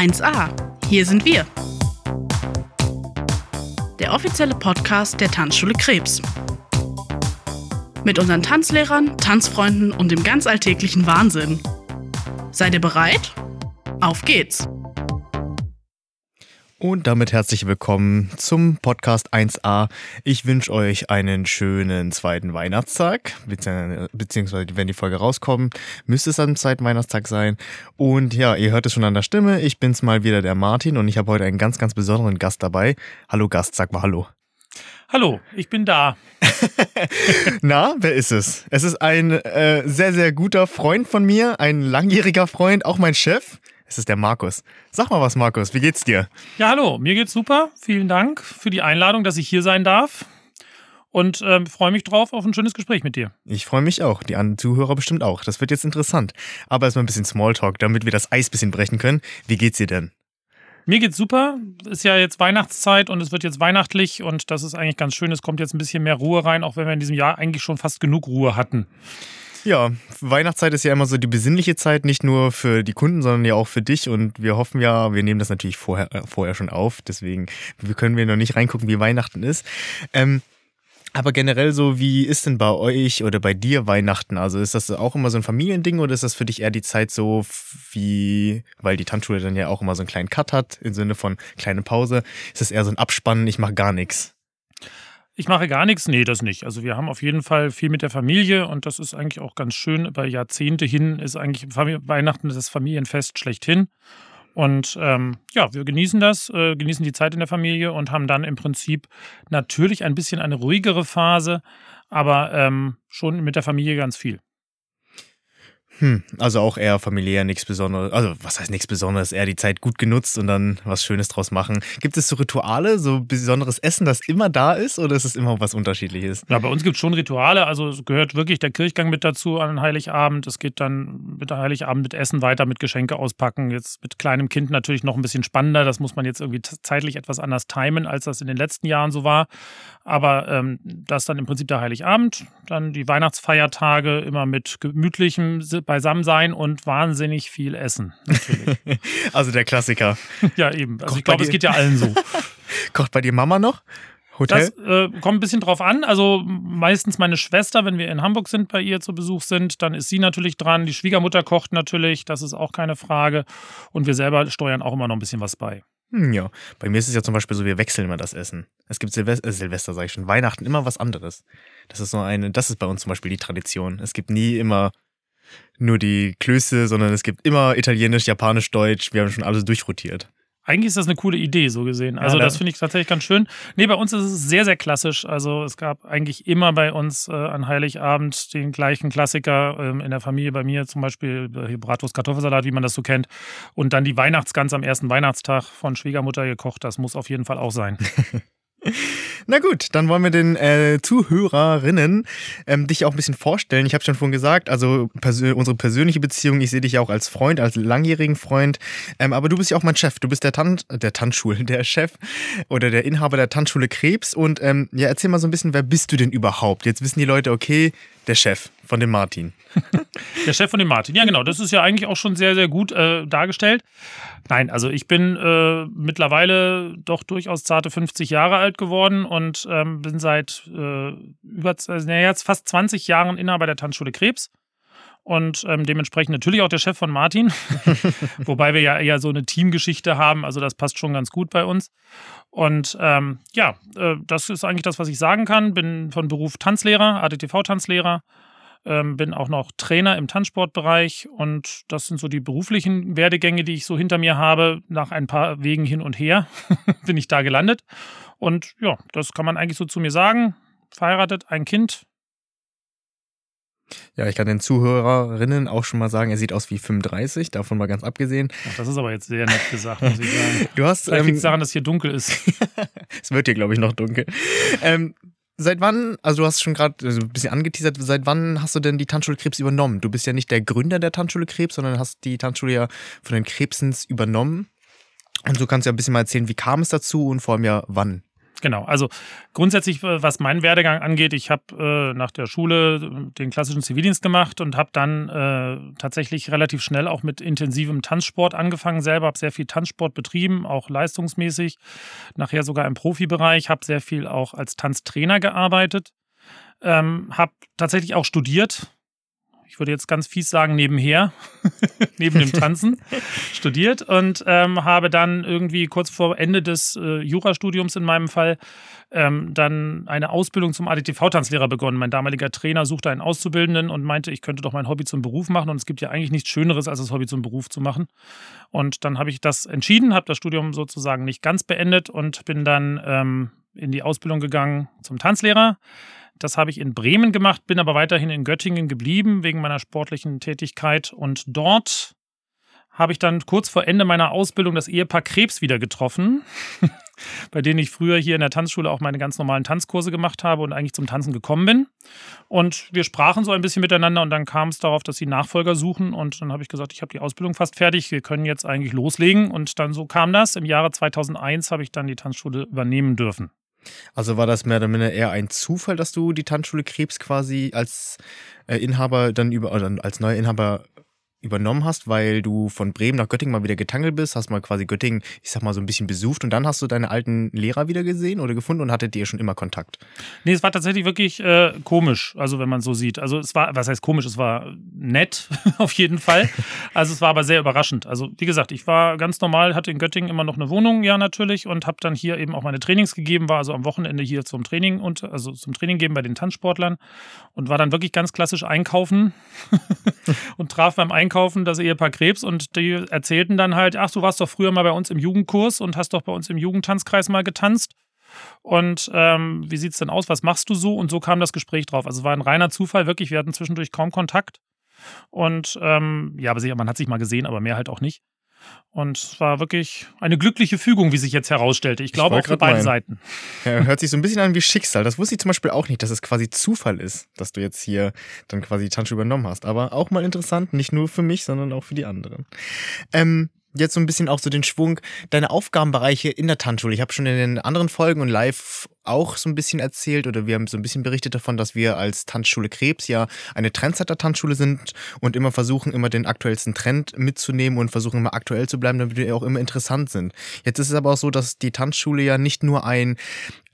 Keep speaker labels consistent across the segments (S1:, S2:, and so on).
S1: 1a. Hier sind wir. Der offizielle Podcast der Tanzschule Krebs. Mit unseren Tanzlehrern, Tanzfreunden und dem ganz alltäglichen Wahnsinn. Seid ihr bereit? Auf geht's!
S2: Und damit herzlich willkommen zum Podcast 1a. Ich wünsche euch einen schönen zweiten Weihnachtstag, beziehungsweise wenn die Folge rauskommt, müsste es am zweiten Weihnachtstag sein. Und ja, ihr hört es schon an der Stimme, ich bin's mal wieder der Martin und ich habe heute einen ganz, ganz besonderen Gast dabei. Hallo Gast, sag mal Hallo.
S3: Hallo, ich bin da.
S2: Na, wer ist es? Es ist ein äh, sehr, sehr guter Freund von mir, ein langjähriger Freund, auch mein Chef. Es ist der Markus. Sag mal was, Markus, wie geht's dir?
S3: Ja, hallo, mir geht's super. Vielen Dank für die Einladung, dass ich hier sein darf. Und äh, freue mich drauf auf ein schönes Gespräch mit dir.
S2: Ich freue mich auch. Die anderen Zuhörer bestimmt auch. Das wird jetzt interessant. Aber erstmal ein bisschen Smalltalk, damit wir das Eis ein bisschen brechen können. Wie geht's dir denn?
S3: Mir geht's super. Ist ja jetzt Weihnachtszeit und es wird jetzt weihnachtlich und das ist eigentlich ganz schön. Es kommt jetzt ein bisschen mehr Ruhe rein, auch wenn wir in diesem Jahr eigentlich schon fast genug Ruhe hatten.
S2: Ja, Weihnachtszeit ist ja immer so die besinnliche Zeit, nicht nur für die Kunden, sondern ja auch für dich. Und wir hoffen ja, wir nehmen das natürlich vorher, äh, vorher schon auf. Deswegen können wir noch nicht reingucken, wie Weihnachten ist. Ähm, aber generell so, wie ist denn bei euch oder bei dir Weihnachten? Also ist das auch immer so ein Familiending oder ist das für dich eher die Zeit so wie, weil die Tanzschule dann ja auch immer so einen kleinen Cut hat, im Sinne von kleine Pause, ist das eher so ein Abspannen, ich mache gar nichts?
S3: Ich mache gar nichts. Nee, das nicht. Also wir haben auf jeden Fall viel mit der Familie und das ist eigentlich auch ganz schön. Über Jahrzehnte hin ist eigentlich Weihnachten das Familienfest schlechthin. Und ähm, ja, wir genießen das, äh, genießen die Zeit in der Familie und haben dann im Prinzip natürlich ein bisschen eine ruhigere Phase, aber ähm, schon mit der Familie ganz viel.
S2: Hm, also auch eher familiär, nichts Besonderes. Also, was heißt nichts Besonderes? Eher die Zeit gut genutzt und dann was Schönes draus machen. Gibt es so Rituale, so besonderes Essen, das immer da ist oder ist es immer was Unterschiedliches?
S3: Ja, bei uns gibt es schon Rituale. Also, es gehört wirklich der Kirchgang mit dazu an Heiligabend. Es geht dann mit Heiligabend mit Essen weiter, mit Geschenke auspacken. Jetzt mit kleinem Kind natürlich noch ein bisschen spannender. Das muss man jetzt irgendwie zeitlich etwas anders timen, als das in den letzten Jahren so war. Aber ähm, das dann im Prinzip der Heiligabend. Dann die Weihnachtsfeiertage immer mit gemütlichem beisammen sein und wahnsinnig viel essen. Natürlich.
S2: also der Klassiker.
S3: ja, eben. Also Kocht ich glaube, es geht ja allen so.
S2: Kocht bei dir Mama noch?
S3: Hotel? Das äh, kommt ein bisschen drauf an. Also meistens meine Schwester, wenn wir in Hamburg sind, bei ihr zu Besuch sind, dann ist sie natürlich dran. Die Schwiegermutter kocht natürlich, das ist auch keine Frage. Und wir selber steuern auch immer noch ein bisschen was bei.
S2: Hm, ja, bei mir ist es ja zum Beispiel so, wir wechseln immer das Essen. Es gibt Silvester, äh, Silvester sage ich schon, Weihnachten immer was anderes. Das ist so eine, das ist bei uns zum Beispiel die Tradition. Es gibt nie immer nur die Klöße, sondern es gibt immer Italienisch, Japanisch, Deutsch. Wir haben schon alles durchrotiert.
S3: Eigentlich ist das eine coole Idee, so gesehen. Also, ja, das finde ich tatsächlich ganz schön. Nee, bei uns ist es sehr, sehr klassisch. Also, es gab eigentlich immer bei uns äh, an Heiligabend den gleichen Klassiker ähm, in der Familie. Bei mir zum Beispiel äh, Bratwurst, Kartoffelsalat, wie man das so kennt. Und dann die Weihnachtsgans am ersten Weihnachtstag von Schwiegermutter gekocht. Das muss auf jeden Fall auch sein.
S2: Na gut, dann wollen wir den äh, Zuhörerinnen ähm, dich auch ein bisschen vorstellen. Ich habe schon vorhin gesagt, also persö unsere persönliche Beziehung, ich sehe dich ja auch als Freund, als langjährigen Freund. Ähm, aber du bist ja auch mein Chef. Du bist der Tan der Tanzschule, der Chef oder der Inhaber der Tanzschule Krebs. Und ähm, ja, erzähl mal so ein bisschen, wer bist du denn überhaupt? Jetzt wissen die Leute, okay, der Chef von dem Martin.
S3: der Chef von dem Martin, ja genau. Das ist ja eigentlich auch schon sehr, sehr gut äh, dargestellt. Nein, also ich bin äh, mittlerweile doch durchaus zarte 50 Jahre alt geworden und ähm, bin seit äh, über also, jetzt fast 20 Jahren Inhaber der Tanzschule Krebs und ähm, dementsprechend natürlich auch der Chef von Martin, wobei wir ja eher so eine Teamgeschichte haben, also das passt schon ganz gut bei uns. Und ähm, ja, äh, das ist eigentlich das, was ich sagen kann. Bin von Beruf Tanzlehrer, ADTV-Tanzlehrer, ähm, bin auch noch Trainer im Tanzsportbereich und das sind so die beruflichen Werdegänge, die ich so hinter mir habe. Nach ein paar Wegen hin und her bin ich da gelandet. Und ja, das kann man eigentlich so zu mir sagen. Verheiratet, ein Kind,
S2: ja, ich kann den Zuhörerinnen auch schon mal sagen, er sieht aus wie 35, davon mal ganz abgesehen.
S3: Ach, das ist aber jetzt sehr nett gesagt, muss ich sagen.
S2: Du hast.
S3: Vielleicht ähm, daran, dass hier dunkel ist.
S2: es wird hier, glaube ich, noch dunkel. Ähm, seit wann, also du hast schon gerade also ein bisschen angeteasert, seit wann hast du denn die Tanzschule Krebs übernommen? Du bist ja nicht der Gründer der Tanzschule Krebs, sondern hast die Tanzschule ja von den Krebsens übernommen. Und du kannst ja ein bisschen mal erzählen, wie kam es dazu und vor allem ja wann?
S3: Genau, also grundsätzlich, äh, was meinen Werdegang angeht, ich habe äh, nach der Schule äh, den klassischen Zivildienst gemacht und habe dann äh, tatsächlich relativ schnell auch mit intensivem Tanzsport angefangen. Selber, habe sehr viel Tanzsport betrieben, auch leistungsmäßig, nachher sogar im Profibereich, habe sehr viel auch als Tanztrainer gearbeitet, ähm, habe tatsächlich auch studiert, ich würde jetzt ganz fies sagen, nebenher, neben dem Tanzen, studiert und ähm, habe dann irgendwie kurz vor Ende des äh, Jurastudiums in meinem Fall ähm, dann eine Ausbildung zum ADTV-Tanzlehrer begonnen. Mein damaliger Trainer suchte einen Auszubildenden und meinte, ich könnte doch mein Hobby zum Beruf machen und es gibt ja eigentlich nichts Schöneres, als das Hobby zum Beruf zu machen. Und dann habe ich das entschieden, habe das Studium sozusagen nicht ganz beendet und bin dann ähm, in die Ausbildung gegangen zum Tanzlehrer das habe ich in Bremen gemacht, bin aber weiterhin in Göttingen geblieben wegen meiner sportlichen Tätigkeit. Und dort habe ich dann kurz vor Ende meiner Ausbildung das Ehepaar Krebs wieder getroffen, bei denen ich früher hier in der Tanzschule auch meine ganz normalen Tanzkurse gemacht habe und eigentlich zum Tanzen gekommen bin. Und wir sprachen so ein bisschen miteinander und dann kam es darauf, dass sie Nachfolger suchen. Und dann habe ich gesagt, ich habe die Ausbildung fast fertig, wir können jetzt eigentlich loslegen. Und dann so kam das. Im Jahre 2001 habe ich dann die Tanzschule übernehmen dürfen.
S2: Also war das mehr oder minder eher ein Zufall, dass du die Tanzschule Krebs quasi als äh, Inhaber dann über oder als neuer Inhaber übernommen hast, weil du von Bremen nach Göttingen mal wieder getangelt bist, hast mal quasi Göttingen, ich sag mal, so ein bisschen besucht und dann hast du deine alten Lehrer wieder gesehen oder gefunden und hattet ihr schon immer Kontakt?
S3: Nee, es war tatsächlich wirklich äh, komisch, also wenn man so sieht. Also es war, was heißt komisch, es war nett auf jeden Fall. Also es war aber sehr überraschend. Also wie gesagt, ich war ganz normal, hatte in Göttingen immer noch eine Wohnung, ja natürlich, und habe dann hier eben auch meine Trainings gegeben, war also am Wochenende hier zum Training und also zum Training geben bei den Tanzsportlern und war dann wirklich ganz klassisch einkaufen und traf beim Einkaufen Einkaufen das Ehepaar Krebs und die erzählten dann halt, ach, du warst doch früher mal bei uns im Jugendkurs und hast doch bei uns im Jugendtanzkreis mal getanzt. Und ähm, wie sieht es denn aus? Was machst du so? Und so kam das Gespräch drauf. Also war ein reiner Zufall, wirklich. Wir hatten zwischendurch kaum Kontakt. Und ähm, ja, aber man hat sich mal gesehen, aber mehr halt auch nicht. Und es war wirklich eine glückliche Fügung, wie sich jetzt herausstellte. Ich glaube ich auch für beide meinen. Seiten.
S2: Ja, hört sich so ein bisschen an wie Schicksal. Das wusste ich zum Beispiel auch nicht, dass es quasi Zufall ist, dass du jetzt hier dann quasi Tansch übernommen hast. Aber auch mal interessant, nicht nur für mich, sondern auch für die anderen. Ähm, jetzt so ein bisschen auch so den Schwung, deine Aufgabenbereiche in der Tanzschule. Ich habe schon in den anderen Folgen und live auch so ein bisschen erzählt oder wir haben so ein bisschen berichtet davon, dass wir als Tanzschule Krebs ja eine Trendsetter-Tanzschule sind und immer versuchen, immer den aktuellsten Trend mitzunehmen und versuchen immer aktuell zu bleiben, damit wir auch immer interessant sind. Jetzt ist es aber auch so, dass die Tanzschule ja nicht nur ein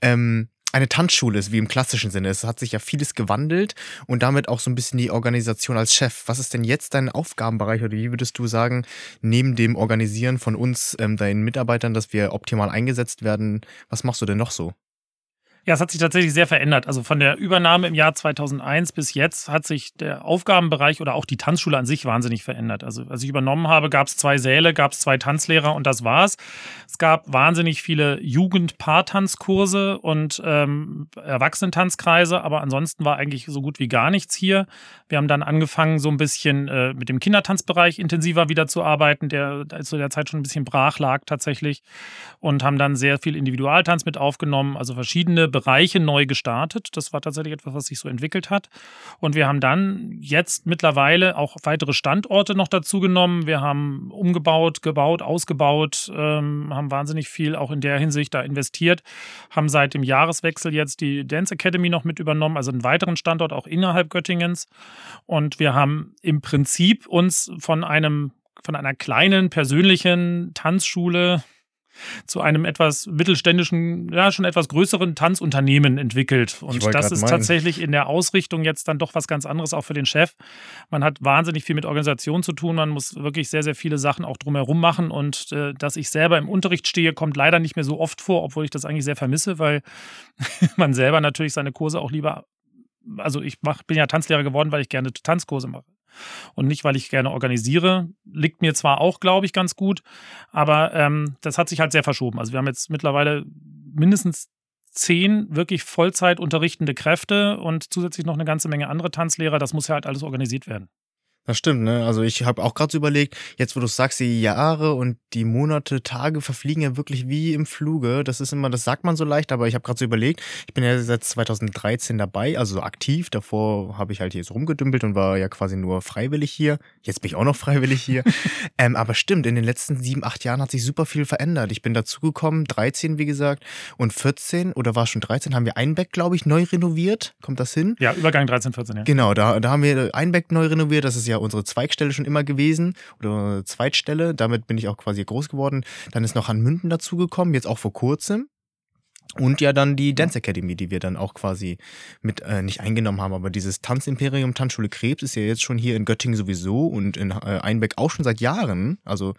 S2: ähm, eine Tanzschule ist, wie im klassischen Sinne. Es hat sich ja vieles gewandelt und damit auch so ein bisschen die Organisation als Chef. Was ist denn jetzt dein Aufgabenbereich oder wie würdest du sagen, neben dem Organisieren von uns, ähm, deinen Mitarbeitern, dass wir optimal eingesetzt werden, was machst du denn noch so?
S3: Ja, es hat sich tatsächlich sehr verändert. Also von der Übernahme im Jahr 2001 bis jetzt hat sich der Aufgabenbereich oder auch die Tanzschule an sich wahnsinnig verändert. Also als ich übernommen habe, gab es zwei Säle, gab es zwei Tanzlehrer und das war's. Es gab wahnsinnig viele Jugend-Paartanzkurse und ähm, Erwachsenentanzkreise, aber ansonsten war eigentlich so gut wie gar nichts hier. Wir haben dann angefangen, so ein bisschen äh, mit dem Kindertanzbereich intensiver wieder zu arbeiten, der zu der Zeit schon ein bisschen brach lag tatsächlich und haben dann sehr viel Individualtanz mit aufgenommen, also verschiedene Bereiche neu gestartet. Das war tatsächlich etwas, was sich so entwickelt hat. Und wir haben dann jetzt mittlerweile auch weitere Standorte noch dazu genommen. Wir haben umgebaut, gebaut, ausgebaut, ähm, haben wahnsinnig viel auch in der Hinsicht da investiert, haben seit dem Jahreswechsel jetzt die Dance Academy noch mit übernommen, also einen weiteren Standort auch innerhalb Göttingens. Und wir haben im Prinzip uns von einem von einer kleinen persönlichen Tanzschule zu einem etwas mittelständischen, ja, schon etwas größeren Tanzunternehmen entwickelt. Und das ist meinen. tatsächlich in der Ausrichtung jetzt dann doch was ganz anderes, auch für den Chef. Man hat wahnsinnig viel mit Organisation zu tun. Man muss wirklich sehr, sehr viele Sachen auch drumherum machen. Und äh, dass ich selber im Unterricht stehe, kommt leider nicht mehr so oft vor, obwohl ich das eigentlich sehr vermisse, weil man selber natürlich seine Kurse auch lieber also ich mach, bin ja Tanzlehrer geworden, weil ich gerne Tanzkurse mache und nicht, weil ich gerne organisiere. Liegt mir zwar auch, glaube ich, ganz gut, aber ähm, das hat sich halt sehr verschoben. Also wir haben jetzt mittlerweile mindestens zehn wirklich Vollzeit unterrichtende Kräfte und zusätzlich noch eine ganze Menge andere Tanzlehrer. Das muss ja halt alles organisiert werden.
S2: Das stimmt, ne? Also ich habe auch gerade so überlegt, jetzt wo du sagst, die Jahre und die Monate, Tage verfliegen ja wirklich wie im Fluge. Das ist immer, das sagt man so leicht, aber ich habe gerade so überlegt, ich bin ja seit 2013 dabei, also aktiv. Davor habe ich halt hier so rumgedümpelt und war ja quasi nur freiwillig hier. Jetzt bin ich auch noch freiwillig hier. ähm, aber stimmt, in den letzten sieben, acht Jahren hat sich super viel verändert. Ich bin dazugekommen, 13 wie gesagt, und 14 oder war schon 13, haben wir Einbeck, glaube ich, neu renoviert. Kommt das hin?
S3: Ja, Übergang 13, 14, ja.
S2: Genau, da, da haben wir Einbeck neu renoviert. Das ist ja unsere Zweigstelle schon immer gewesen oder Zweitstelle. Damit bin ich auch quasi groß geworden. Dann ist noch an Münden dazugekommen, jetzt auch vor kurzem. Und ja dann die Dance Academy, die wir dann auch quasi mit äh, nicht eingenommen haben, aber dieses Tanzimperium Tanzschule Krebs ist ja jetzt schon hier in Göttingen sowieso und in äh, Einbeck auch schon seit Jahren. Also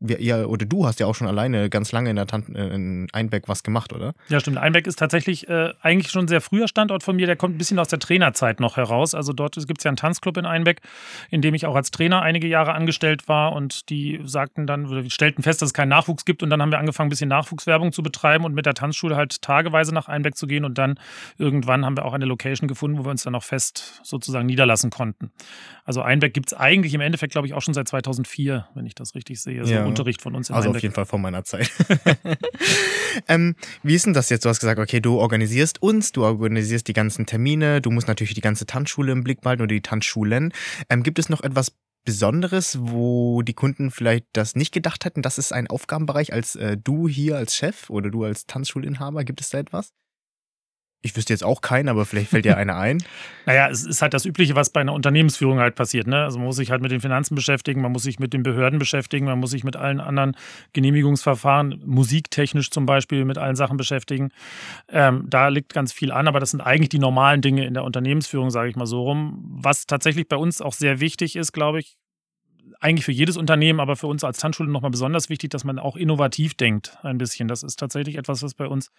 S2: wir, ja, oder du hast ja auch schon alleine ganz lange in der Tan äh, in Einbeck was gemacht, oder?
S3: Ja, stimmt. Einbeck ist tatsächlich äh, eigentlich schon ein sehr früher Standort von mir. Der kommt ein bisschen aus der Trainerzeit noch heraus. Also dort gibt es ja einen Tanzclub in Einbeck, in dem ich auch als Trainer einige Jahre angestellt war. Und die sagten dann, oder stellten fest, dass es keinen Nachwuchs gibt. Und dann haben wir angefangen, ein bisschen Nachwuchswerbung zu betreiben und mit der Tanzschule halt tageweise nach Einbeck zu gehen. Und dann irgendwann haben wir auch eine Location gefunden, wo wir uns dann auch fest sozusagen niederlassen konnten. Also Einbeck gibt es eigentlich im Endeffekt, glaube ich, auch schon seit 2004, wenn ich das richtig sehe. So ja. Unterricht von uns
S2: in Also Einbeck. auf jeden Fall von meiner Zeit. ähm, wie ist denn das jetzt? Du hast gesagt, okay, du organisierst uns, du organisierst die ganzen Termine, du musst natürlich die ganze Tanzschule im Blick behalten oder die Tanzschulen. Ähm, gibt es noch etwas Besonderes, wo die Kunden vielleicht das nicht gedacht hätten, das ist ein Aufgabenbereich als äh, du hier als Chef oder du als Tanzschulinhaber? Gibt es da etwas? Ich wüsste jetzt auch keinen, aber vielleicht fällt dir einer ein.
S3: naja, es ist halt das Übliche, was bei einer Unternehmensführung halt passiert. Ne? Also man muss sich halt mit den Finanzen beschäftigen, man muss sich mit den Behörden beschäftigen, man muss sich mit allen anderen Genehmigungsverfahren, musiktechnisch zum Beispiel, mit allen Sachen beschäftigen. Ähm, da liegt ganz viel an, aber das sind eigentlich die normalen Dinge in der Unternehmensführung, sage ich mal so rum. Was tatsächlich bei uns auch sehr wichtig ist, glaube ich, eigentlich für jedes Unternehmen, aber für uns als Tanzschule nochmal besonders wichtig, dass man auch innovativ denkt ein bisschen. Das ist tatsächlich etwas, was bei uns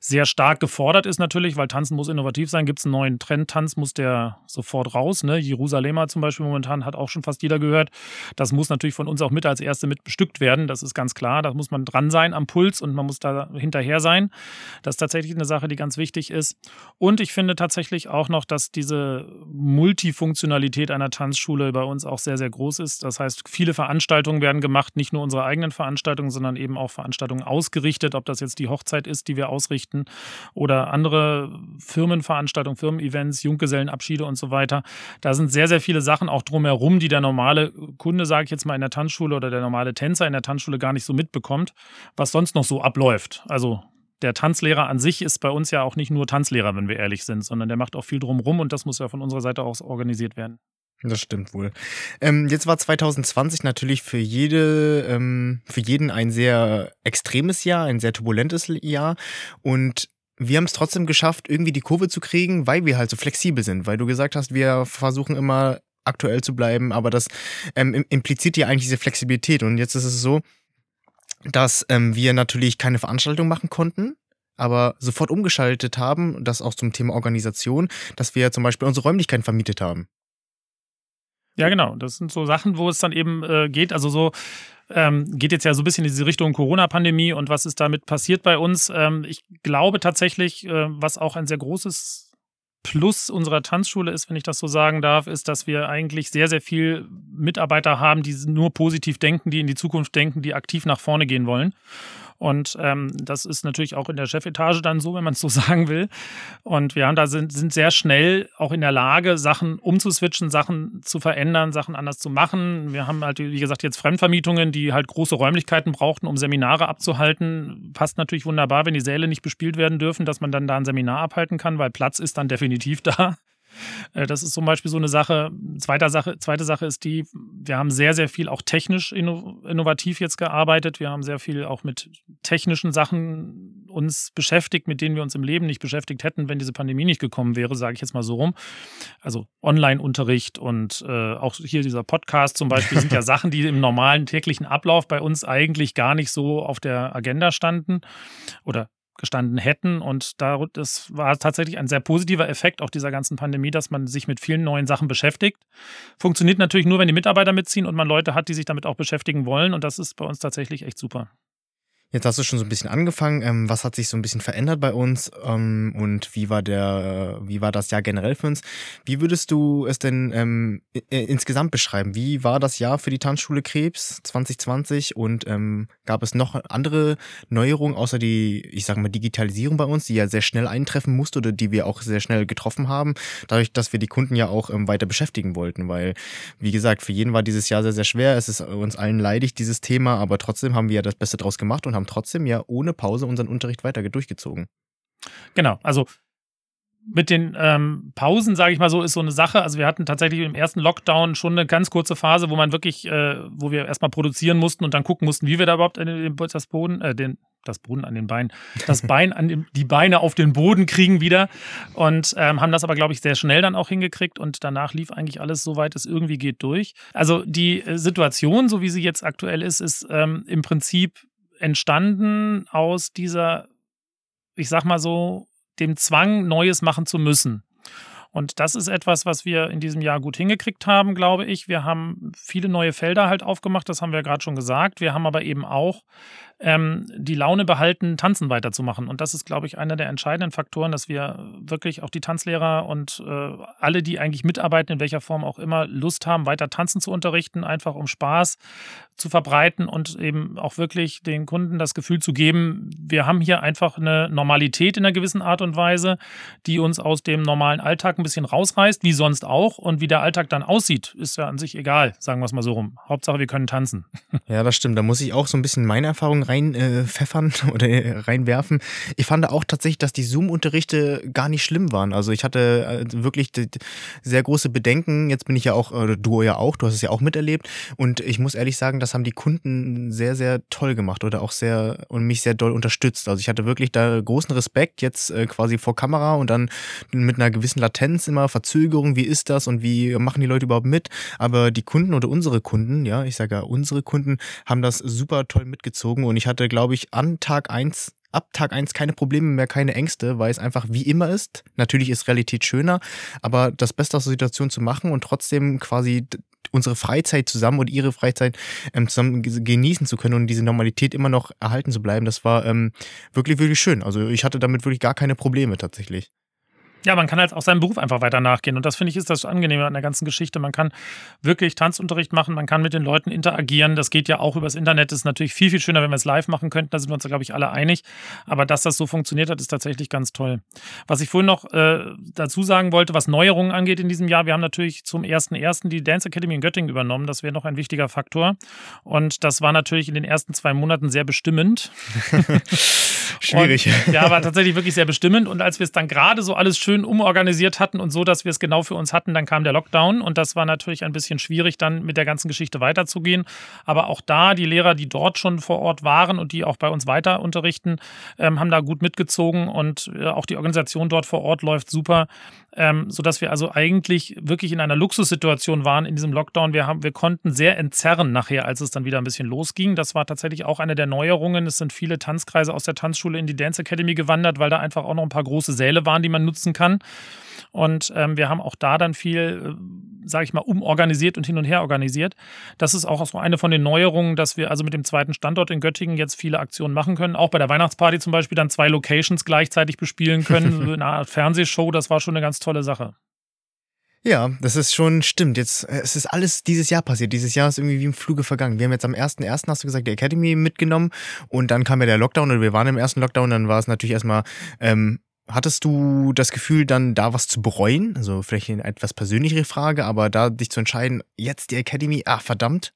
S3: sehr stark gefordert ist natürlich, weil Tanzen muss innovativ sein. Gibt es einen neuen Trend, Tanz muss der sofort raus. Ne? Jerusalemer zum Beispiel momentan hat auch schon fast jeder gehört. Das muss natürlich von uns auch mit als Erste mit bestückt werden. Das ist ganz klar. Da muss man dran sein am Puls und man muss da hinterher sein. Das ist tatsächlich eine Sache, die ganz wichtig ist. Und ich finde tatsächlich auch noch, dass diese Multifunktionalität einer Tanzschule bei uns auch sehr, sehr groß ist. Das heißt, viele Veranstaltungen werden gemacht, nicht nur unsere eigenen Veranstaltungen, sondern eben auch Veranstaltungen ausgerichtet, ob das jetzt die Hochzeit ist, die wir ausrichten oder andere Firmenveranstaltungen, Firmen-Events, Junggesellenabschiede und so weiter. Da sind sehr, sehr viele Sachen auch drumherum, die der normale Kunde, sage ich jetzt mal, in der Tanzschule oder der normale Tänzer in der Tanzschule gar nicht so mitbekommt, was sonst noch so abläuft. Also der Tanzlehrer an sich ist bei uns ja auch nicht nur Tanzlehrer, wenn wir ehrlich sind, sondern der macht auch viel drumherum und das muss ja von unserer Seite aus organisiert werden.
S2: Das stimmt wohl. Ähm, jetzt war 2020 natürlich für jede, ähm, für jeden ein sehr extremes Jahr, ein sehr turbulentes Jahr. Und wir haben es trotzdem geschafft, irgendwie die Kurve zu kriegen, weil wir halt so flexibel sind. Weil du gesagt hast, wir versuchen immer aktuell zu bleiben, aber das ähm, impliziert ja eigentlich diese Flexibilität. Und jetzt ist es so, dass ähm, wir natürlich keine Veranstaltung machen konnten, aber sofort umgeschaltet haben, das auch zum Thema Organisation, dass wir zum Beispiel unsere Räumlichkeiten vermietet haben.
S3: Ja, genau. Das sind so Sachen, wo es dann eben äh, geht. Also so ähm, geht jetzt ja so ein bisschen in diese Richtung Corona-Pandemie und was ist damit passiert bei uns. Ähm, ich glaube tatsächlich, äh, was auch ein sehr großes Plus unserer Tanzschule ist, wenn ich das so sagen darf, ist, dass wir eigentlich sehr, sehr viel Mitarbeiter haben, die nur positiv denken, die in die Zukunft denken, die aktiv nach vorne gehen wollen. Und ähm, das ist natürlich auch in der Chefetage dann so, wenn man es so sagen will. Und wir haben da sind, sind sehr schnell auch in der Lage, Sachen umzuswitchen, Sachen zu verändern, Sachen anders zu machen. Wir haben halt, wie gesagt, jetzt Fremdvermietungen, die halt große Räumlichkeiten brauchten, um Seminare abzuhalten. Passt natürlich wunderbar, wenn die Säle nicht bespielt werden dürfen, dass man dann da ein Seminar abhalten kann, weil Platz ist dann definitiv da. Äh, das ist zum Beispiel so eine Sache. Zweite Sache, zweite Sache ist die, wir haben sehr, sehr viel auch technisch innovativ jetzt gearbeitet. Wir haben sehr viel auch mit technischen Sachen uns beschäftigt, mit denen wir uns im Leben nicht beschäftigt hätten, wenn diese Pandemie nicht gekommen wäre, sage ich jetzt mal so rum. Also Online-Unterricht und äh, auch hier dieser Podcast zum Beispiel sind ja Sachen, die im normalen täglichen Ablauf bei uns eigentlich gar nicht so auf der Agenda standen oder gestanden hätten. Und da, das war tatsächlich ein sehr positiver Effekt auch dieser ganzen Pandemie, dass man sich mit vielen neuen Sachen beschäftigt. Funktioniert natürlich nur, wenn die Mitarbeiter mitziehen und man Leute hat, die sich damit auch beschäftigen wollen. Und das ist bei uns tatsächlich echt super.
S2: Jetzt hast du schon so ein bisschen angefangen. Ähm, was hat sich so ein bisschen verändert bei uns ähm, und wie war der, wie war das Jahr generell für uns? Wie würdest du es denn ähm, insgesamt beschreiben? Wie war das Jahr für die Tanzschule Krebs 2020 und ähm, gab es noch andere Neuerungen außer die, ich sage mal, Digitalisierung bei uns, die ja sehr schnell eintreffen musste oder die wir auch sehr schnell getroffen haben, dadurch, dass wir die Kunden ja auch ähm, weiter beschäftigen wollten, weil, wie gesagt, für jeden war dieses Jahr sehr, sehr schwer. Es ist uns allen leidig, dieses Thema, aber trotzdem haben wir ja das Beste draus gemacht und haben haben trotzdem ja ohne Pause unseren Unterricht weiter durchgezogen.
S3: Genau, also mit den ähm, Pausen, sage ich mal so, ist so eine Sache. Also wir hatten tatsächlich im ersten Lockdown schon eine ganz kurze Phase, wo man wirklich, äh, wo wir erstmal produzieren mussten und dann gucken mussten, wie wir da überhaupt den, das Boden, äh, den, das Boden an den Beinen, das Bein an dem, die Beine auf den Boden kriegen wieder und ähm, haben das aber, glaube ich, sehr schnell dann auch hingekriegt und danach lief eigentlich alles so weit es irgendwie geht durch. Also die äh, Situation, so wie sie jetzt aktuell ist, ist ähm, im Prinzip entstanden aus dieser, ich sag mal so, dem Zwang, Neues machen zu müssen. Und das ist etwas, was wir in diesem Jahr gut hingekriegt haben, glaube ich. Wir haben viele neue Felder halt aufgemacht, das haben wir gerade schon gesagt. Wir haben aber eben auch ähm, die Laune behalten, tanzen weiterzumachen. Und das ist, glaube ich, einer der entscheidenden Faktoren, dass wir wirklich auch die Tanzlehrer und äh, alle, die eigentlich mitarbeiten, in welcher Form auch immer, Lust haben, weiter tanzen zu unterrichten, einfach um Spaß zu verbreiten und eben auch wirklich den Kunden das Gefühl zu geben, wir haben hier einfach eine Normalität in einer gewissen Art und Weise, die uns aus dem normalen Alltag ein bisschen rausreißt, wie sonst auch. Und wie der Alltag dann aussieht, ist ja an sich egal, sagen wir es mal so rum. Hauptsache, wir können tanzen.
S2: Ja, das stimmt. Da muss ich auch so ein bisschen meine Erfahrungen reinpfeffern äh, oder reinwerfen. Ich fand auch tatsächlich, dass die Zoom-Unterrichte gar nicht schlimm waren. Also ich hatte äh, wirklich sehr große Bedenken. Jetzt bin ich ja auch, oder du ja auch, du hast es ja auch miterlebt. Und ich muss ehrlich sagen, das haben die Kunden sehr, sehr toll gemacht oder auch sehr und mich sehr doll unterstützt. Also ich hatte wirklich da großen Respekt jetzt äh, quasi vor Kamera und dann mit einer gewissen Latenz immer Verzögerung, wie ist das und wie machen die Leute überhaupt mit. Aber die Kunden oder unsere Kunden, ja, ich sage ja unsere Kunden, haben das super toll mitgezogen und ich hatte, glaube ich, an Tag eins ab Tag eins keine Probleme mehr, keine Ängste, weil es einfach wie immer ist. Natürlich ist Realität schöner, aber das Beste aus der Situation zu machen und trotzdem quasi unsere Freizeit zusammen und ihre Freizeit ähm, zusammen genießen zu können und diese Normalität immer noch erhalten zu bleiben, das war ähm, wirklich, wirklich schön. Also ich hatte damit wirklich gar keine Probleme tatsächlich.
S3: Ja, man kann halt auch seinem Beruf einfach weiter nachgehen. Und das finde ich ist das Angenehme an der ganzen Geschichte. Man kann wirklich Tanzunterricht machen, man kann mit den Leuten interagieren. Das geht ja auch übers Internet. Das ist natürlich viel, viel schöner, wenn wir es live machen könnten. Da sind wir uns, glaube ich, alle einig. Aber dass das so funktioniert hat, ist tatsächlich ganz toll. Was ich vorhin noch äh, dazu sagen wollte, was Neuerungen angeht in diesem Jahr, wir haben natürlich zum 1.1. die Dance Academy in Göttingen übernommen. Das wäre noch ein wichtiger Faktor. Und das war natürlich in den ersten zwei Monaten sehr bestimmend.
S2: Schwierig.
S3: Und, ja, war tatsächlich wirklich sehr bestimmend. Und als wir es dann gerade so alles schön umorganisiert hatten und so, dass wir es genau für uns hatten, dann kam der Lockdown. Und das war natürlich ein bisschen schwierig, dann mit der ganzen Geschichte weiterzugehen. Aber auch da, die Lehrer, die dort schon vor Ort waren und die auch bei uns weiter unterrichten, ähm, haben da gut mitgezogen. Und äh, auch die Organisation dort vor Ort läuft super. Ähm, sodass wir also eigentlich wirklich in einer Luxussituation waren in diesem Lockdown. Wir, haben, wir konnten sehr entzerren nachher, als es dann wieder ein bisschen losging. Das war tatsächlich auch eine der Neuerungen. Es sind viele Tanzkreise aus der Tanzschule Tanzschule in die Dance Academy gewandert, weil da einfach auch noch ein paar große Säle waren, die man nutzen kann. Und ähm, wir haben auch da dann viel, äh, sage ich mal, umorganisiert und hin und her organisiert. Das ist auch so eine von den Neuerungen, dass wir also mit dem zweiten Standort in Göttingen jetzt viele Aktionen machen können. Auch bei der Weihnachtsparty zum Beispiel dann zwei Locations gleichzeitig bespielen können. so eine Art Fernsehshow, das war schon eine ganz tolle Sache.
S2: Ja, das ist schon stimmt. Jetzt, äh, es ist alles dieses Jahr passiert. Dieses Jahr ist irgendwie wie im Fluge vergangen. Wir haben jetzt am 1.1., hast du gesagt, die Academy mitgenommen und dann kam ja der Lockdown oder wir waren im ersten Lockdown, dann war es natürlich erstmal, ähm, Hattest du das Gefühl, dann da was zu bereuen? Also vielleicht eine etwas persönlichere Frage, aber da dich zu entscheiden, jetzt die Academy, ah, verdammt,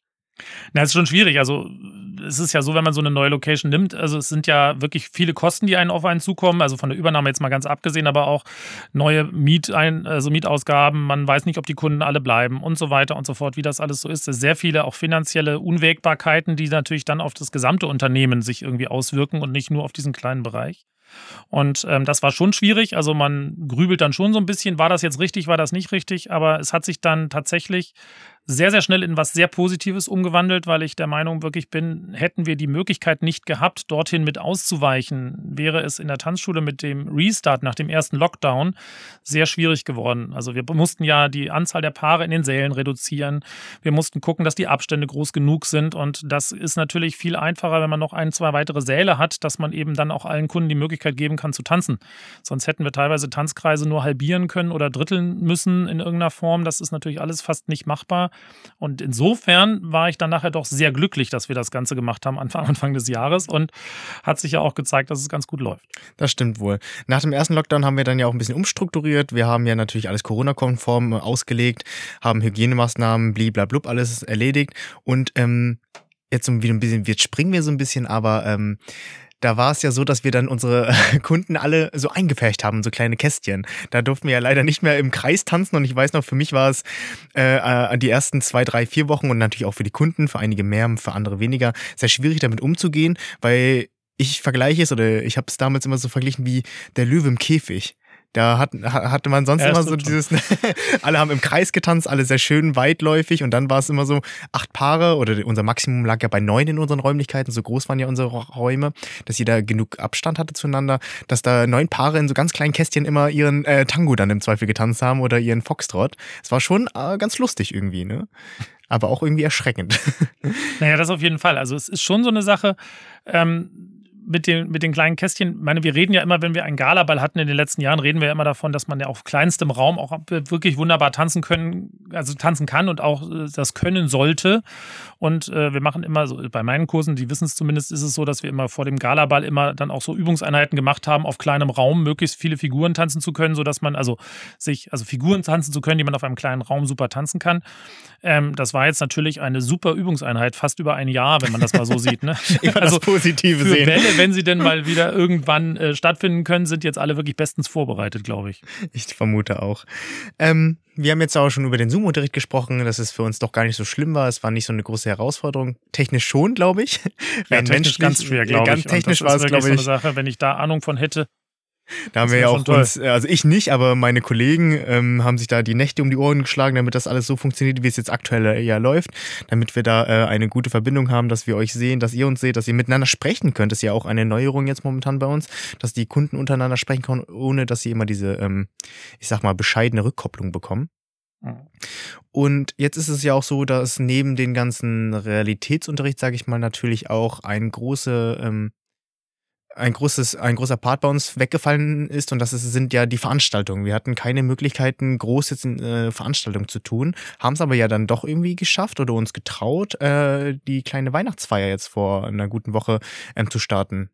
S3: na, es ist schon schwierig. Also, es ist ja so, wenn man so eine neue Location nimmt, also es sind ja wirklich viele Kosten, die einen auf einen zukommen. Also von der Übernahme jetzt mal ganz abgesehen, aber auch neue Mietein, also Mietausgaben. Man weiß nicht, ob die Kunden alle bleiben und so weiter und so fort, wie das alles so ist. Sehr viele auch finanzielle Unwägbarkeiten, die natürlich dann auf das gesamte Unternehmen sich irgendwie auswirken und nicht nur auf diesen kleinen Bereich. Und ähm, das war schon schwierig. Also man grübelt dann schon so ein bisschen, war das jetzt richtig, war das nicht richtig, aber es hat sich dann tatsächlich sehr, sehr schnell in was sehr Positives umgewandelt, weil ich der Meinung wirklich bin, hätten wir die Möglichkeit nicht gehabt, dorthin mit auszuweichen, wäre es in der Tanzschule mit dem Restart nach dem ersten Lockdown sehr schwierig geworden. Also wir mussten ja die Anzahl der Paare in den Sälen reduzieren. Wir mussten gucken, dass die Abstände groß genug sind. Und das ist natürlich viel einfacher, wenn man noch ein, zwei weitere Säle hat, dass man eben dann auch allen Kunden die Möglichkeit geben kann zu tanzen. Sonst hätten wir teilweise Tanzkreise nur halbieren können oder dritteln müssen in irgendeiner Form. Das ist natürlich alles fast nicht machbar. Und insofern war ich dann nachher doch sehr glücklich, dass wir das Ganze gemacht haben Anfang, Anfang des Jahres und hat sich ja auch gezeigt, dass es ganz gut läuft.
S2: Das stimmt wohl. Nach dem ersten Lockdown haben wir dann ja auch ein bisschen umstrukturiert. Wir haben ja natürlich alles Corona-konform ausgelegt, haben Hygienemaßnahmen, bliblablub, alles erledigt. Und ähm, jetzt so wieder ein bisschen, jetzt springen wir so ein bisschen, aber ähm, da war es ja so, dass wir dann unsere Kunden alle so eingefärbt haben, so kleine Kästchen. Da durften wir ja leider nicht mehr im Kreis tanzen und ich weiß noch, für mich war es äh, äh, die ersten zwei, drei, vier Wochen und natürlich auch für die Kunden, für einige mehr, für andere weniger, sehr schwierig damit umzugehen, weil ich vergleiche es oder ich habe es damals immer so verglichen wie der Löwe im Käfig. Da hat, hatte man sonst immer so dieses, alle haben im Kreis getanzt, alle sehr schön weitläufig und dann war es immer so acht Paare oder unser Maximum lag ja bei neun in unseren Räumlichkeiten, so groß waren ja unsere Räume, dass jeder genug Abstand hatte zueinander, dass da neun Paare in so ganz kleinen Kästchen immer ihren äh, Tango dann im Zweifel getanzt haben oder ihren Foxtrot. Es war schon äh, ganz lustig irgendwie, ne? Aber auch irgendwie erschreckend.
S3: Naja, das auf jeden Fall. Also es ist schon so eine Sache, ähm, mit den, mit den kleinen Kästchen, ich meine, wir reden ja immer, wenn wir einen Galaball hatten in den letzten Jahren, reden wir ja immer davon, dass man ja auf kleinstem Raum auch wirklich wunderbar tanzen können, also tanzen kann und auch äh, das können sollte. Und äh, wir machen immer so, bei meinen Kursen, die wissen es zumindest, ist es so, dass wir immer vor dem Galaball immer dann auch so Übungseinheiten gemacht haben, auf kleinem Raum möglichst viele Figuren tanzen zu können, sodass man also sich, also Figuren tanzen zu können, die man auf einem kleinen Raum super tanzen kann. Ähm, das war jetzt natürlich eine super Übungseinheit, fast über ein Jahr, wenn man das mal so sieht. Ne?
S2: Also das Positive sehen.
S3: Bälle, wenn sie denn mal wieder irgendwann äh, stattfinden können, sind jetzt alle wirklich bestens vorbereitet, glaube ich.
S2: Ich vermute auch. Ähm, wir haben jetzt auch schon über den Zoom-Unterricht gesprochen, dass es für uns doch gar nicht so schlimm war. Es war nicht so eine große Herausforderung. Technisch schon, glaube ich.
S3: Ja, technisch ganz schwer, glaube ich.
S2: Ganz technisch war es, glaube ich.
S3: So eine Sache, wenn ich da Ahnung von hätte,
S2: da haben wir ja auch uns, also ich nicht, aber meine Kollegen ähm, haben sich da die Nächte um die Ohren geschlagen, damit das alles so funktioniert, wie es jetzt aktuell ja läuft, damit wir da äh, eine gute Verbindung haben, dass wir euch sehen, dass ihr uns seht, dass ihr miteinander sprechen könnt. Das ist ja auch eine Neuerung jetzt momentan bei uns, dass die Kunden untereinander sprechen können, ohne dass sie immer diese, ähm, ich sag mal, bescheidene Rückkopplung bekommen. Und jetzt ist es ja auch so, dass neben den ganzen Realitätsunterricht, sage ich mal, natürlich auch ein große ähm, ein großes, ein großer Part bei uns weggefallen ist und das ist, sind ja die Veranstaltungen. Wir hatten keine Möglichkeiten, groß jetzt äh, Veranstaltungen zu tun, haben es aber ja dann doch irgendwie geschafft oder uns getraut, äh, die kleine Weihnachtsfeier jetzt vor einer guten Woche ähm, zu starten.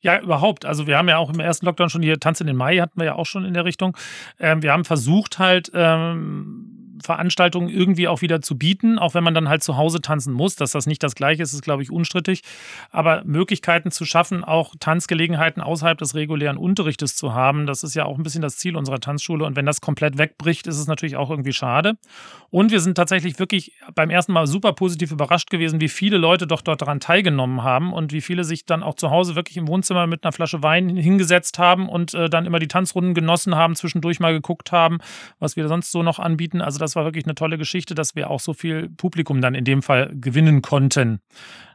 S3: Ja, überhaupt. Also wir haben ja auch im ersten Lockdown schon hier Tanz in den Mai, hatten wir ja auch schon in der Richtung. Ähm, wir haben versucht halt ähm, Veranstaltungen irgendwie auch wieder zu bieten, auch wenn man dann halt zu Hause tanzen muss. Dass das nicht das Gleiche ist, ist, glaube ich, unstrittig. Aber Möglichkeiten zu schaffen, auch Tanzgelegenheiten außerhalb des regulären Unterrichtes zu haben, das ist ja auch ein bisschen das Ziel unserer Tanzschule. Und wenn das komplett wegbricht, ist es natürlich auch irgendwie schade. Und wir sind tatsächlich wirklich beim ersten Mal super positiv überrascht gewesen, wie viele Leute doch dort daran teilgenommen haben und wie viele sich dann auch zu Hause wirklich im Wohnzimmer mit einer Flasche Wein hingesetzt haben und äh, dann immer die Tanzrunden genossen haben, zwischendurch mal geguckt haben, was wir sonst so noch anbieten. Also das war wirklich eine tolle Geschichte, dass wir auch so viel Publikum dann in dem Fall gewinnen konnten.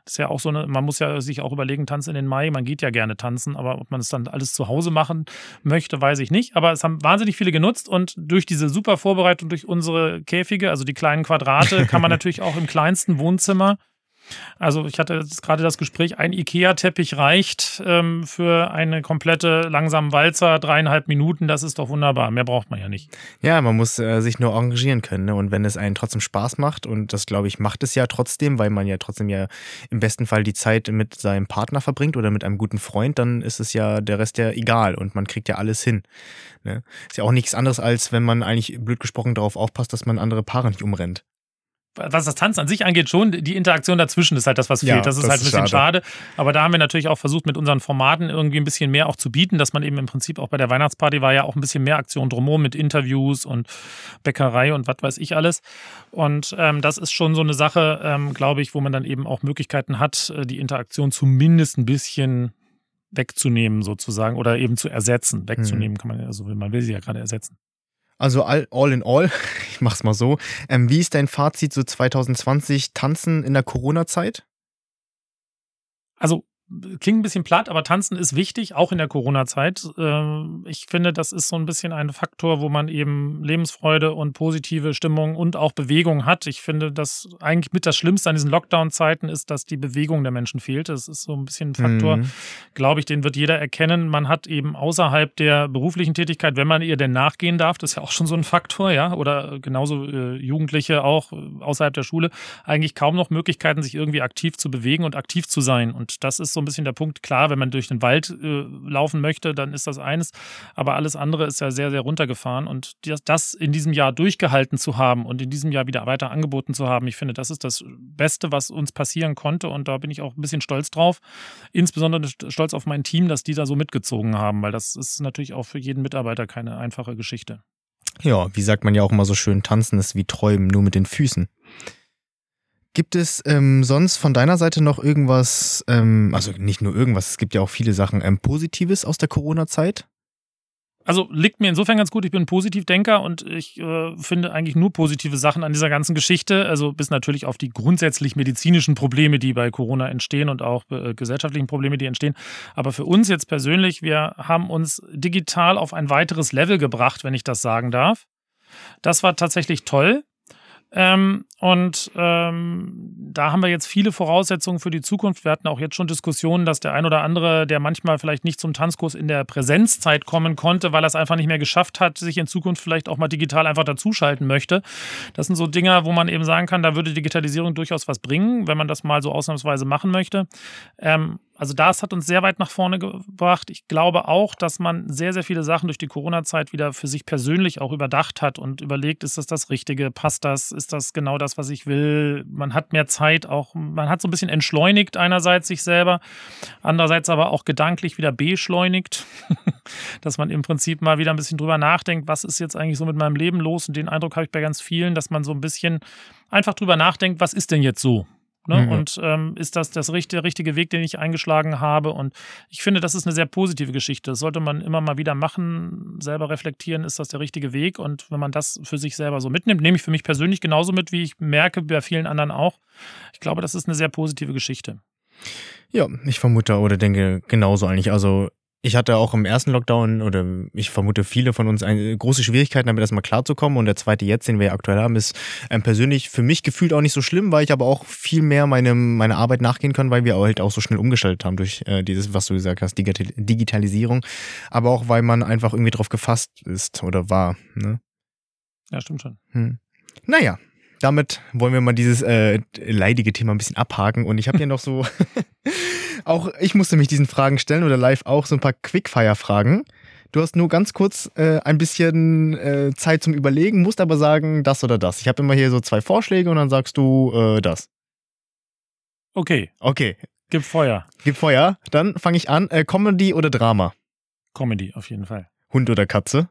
S3: Das ist ja auch so eine, man muss ja sich auch überlegen, Tanz in den Mai, man geht ja gerne tanzen, aber ob man es dann alles zu Hause machen möchte, weiß ich nicht. Aber es haben wahnsinnig viele genutzt und durch diese super Vorbereitung, durch unsere Käfige, also die kleinen Quadrate, kann man natürlich auch im kleinsten Wohnzimmer also ich hatte jetzt gerade das Gespräch, ein IKEA-Teppich reicht ähm, für eine komplette langsamen Walzer, dreieinhalb Minuten, das ist doch wunderbar. Mehr braucht man ja nicht.
S2: Ja, man muss äh, sich nur engagieren können. Ne? Und wenn es einen trotzdem Spaß macht, und das glaube ich, macht es ja trotzdem, weil man ja trotzdem ja im besten Fall die Zeit mit seinem Partner verbringt oder mit einem guten Freund, dann ist es ja der Rest ja egal und man kriegt ja alles hin. Ne? Ist ja auch nichts anderes, als wenn man eigentlich blöd gesprochen darauf aufpasst, dass man andere Paare nicht umrennt
S3: was das Tanzen an sich angeht, schon. Die Interaktion dazwischen ist halt das, was fehlt. Ja, das ist das halt ein bisschen schade. schade. Aber da haben wir natürlich auch versucht, mit unseren Formaten irgendwie ein bisschen mehr auch zu bieten, dass man eben im Prinzip auch bei der Weihnachtsparty war ja auch ein bisschen mehr Aktion drumherum mit Interviews und Bäckerei und was weiß ich alles. Und ähm, das ist schon so eine Sache, ähm, glaube ich, wo man dann eben auch Möglichkeiten hat, äh, die Interaktion zumindest ein bisschen wegzunehmen sozusagen oder eben zu ersetzen. Wegzunehmen mhm. kann man, also man will sie ja gerade ersetzen.
S2: Also all, all in all, ich mach's mal so. Ähm, wie ist dein Fazit so 2020 Tanzen in der Corona-Zeit?
S3: Also klingt ein bisschen platt, aber Tanzen ist wichtig, auch in der Corona-Zeit. Ähm, ich finde, das ist so ein bisschen ein Faktor, wo man eben Lebensfreude und positive Stimmung und auch Bewegung hat. Ich finde, dass eigentlich mit das Schlimmste an diesen Lockdown-Zeiten ist, dass die Bewegung der Menschen fehlt. Das ist so ein bisschen ein Faktor, mhm. glaube ich, den wird jeder erkennen. Man hat eben außerhalb der beruflichen Tätigkeit, wenn man ihr denn nachgehen darf, das ist ja auch schon so ein Faktor, ja, oder genauso äh, Jugendliche auch äh, außerhalb der Schule, eigentlich kaum noch Möglichkeiten, sich irgendwie aktiv zu bewegen und aktiv zu sein. Und das ist so ein bisschen der Punkt. Klar, wenn man durch den Wald äh, laufen möchte, dann ist das eines. Aber alles andere ist ja sehr, sehr runtergefahren. Und das, das in diesem Jahr durchgehalten zu haben und in diesem Jahr wieder weiter angeboten zu haben, ich finde, das ist das Beste, was uns passieren konnte. Und da bin ich auch ein bisschen stolz drauf. Insbesondere stolz auf mein Team, dass die da so mitgezogen haben, weil das ist natürlich auch für jeden Mitarbeiter keine einfache Geschichte.
S2: Ja, wie sagt man ja auch immer so schön, tanzen ist wie träumen, nur mit den Füßen. Gibt es ähm, sonst von deiner Seite noch irgendwas, ähm, also nicht nur irgendwas, es gibt ja auch viele Sachen, ähm, Positives aus der Corona-Zeit?
S3: Also liegt mir insofern ganz gut, ich bin ein Positivdenker und ich äh, finde eigentlich nur positive Sachen an dieser ganzen Geschichte. Also bis natürlich auf die grundsätzlich medizinischen Probleme, die bei Corona entstehen und auch äh, gesellschaftlichen Probleme, die entstehen. Aber für uns jetzt persönlich, wir haben uns digital auf ein weiteres Level gebracht, wenn ich das sagen darf. Das war tatsächlich toll. Ähm, und ähm, da haben wir jetzt viele Voraussetzungen für die Zukunft. Wir hatten auch jetzt schon Diskussionen, dass der ein oder andere, der manchmal vielleicht nicht zum Tanzkurs in der Präsenzzeit kommen konnte, weil er es einfach nicht mehr geschafft hat, sich in Zukunft vielleicht auch mal digital einfach dazuschalten möchte. Das sind so Dinge, wo man eben sagen kann, da würde Digitalisierung durchaus was bringen, wenn man das mal so ausnahmsweise machen möchte. Ähm, also das hat uns sehr weit nach vorne gebracht. Ich glaube auch, dass man sehr, sehr viele Sachen durch die Corona-Zeit wieder für sich persönlich auch überdacht hat und überlegt, ist das das Richtige? Passt das? Ist das genau das, was ich will? Man hat mehr Zeit auch, man hat so ein bisschen entschleunigt einerseits sich selber, andererseits aber auch gedanklich wieder beschleunigt, dass man im Prinzip mal wieder ein bisschen drüber nachdenkt, was ist jetzt eigentlich so mit meinem Leben los? Und den Eindruck habe ich bei ganz vielen, dass man so ein bisschen einfach drüber nachdenkt, was ist denn jetzt so? Ne? Mhm. Und ähm, ist das das richtige, der richtige Weg, den ich eingeschlagen habe? Und ich finde, das ist eine sehr positive Geschichte. Das sollte man immer mal wieder machen, selber reflektieren, ist das der richtige Weg? Und wenn man das für sich selber so mitnimmt, nehme ich für mich persönlich genauso mit, wie ich merke, bei vielen anderen auch. Ich glaube, das ist eine sehr positive Geschichte.
S2: Ja, ich vermute oder denke genauso eigentlich. Also ich hatte auch im ersten Lockdown oder ich vermute viele von uns eine, große Schwierigkeiten damit erstmal klarzukommen und der zweite jetzt, den wir ja aktuell haben, ist ähm, persönlich für mich gefühlt auch nicht so schlimm, weil ich aber auch viel mehr meine, meine Arbeit nachgehen kann, weil wir halt auch so schnell umgestellt haben durch äh, dieses, was du gesagt hast, Digital Digitalisierung, aber auch weil man einfach irgendwie drauf gefasst ist oder war. Ne?
S3: Ja, stimmt schon.
S2: Hm. Naja, damit wollen wir mal dieses äh, leidige Thema ein bisschen abhaken. Und ich habe hier noch so, auch ich musste mich diesen Fragen stellen oder live auch so ein paar Quickfire-Fragen. Du hast nur ganz kurz äh, ein bisschen äh, Zeit zum Überlegen, musst aber sagen, das oder das. Ich habe immer hier so zwei Vorschläge und dann sagst du äh, das.
S3: Okay.
S2: Okay.
S3: Gib Feuer.
S2: Gib Feuer. Dann fange ich an. Äh, Comedy oder Drama?
S3: Comedy, auf jeden Fall.
S2: Hund oder Katze?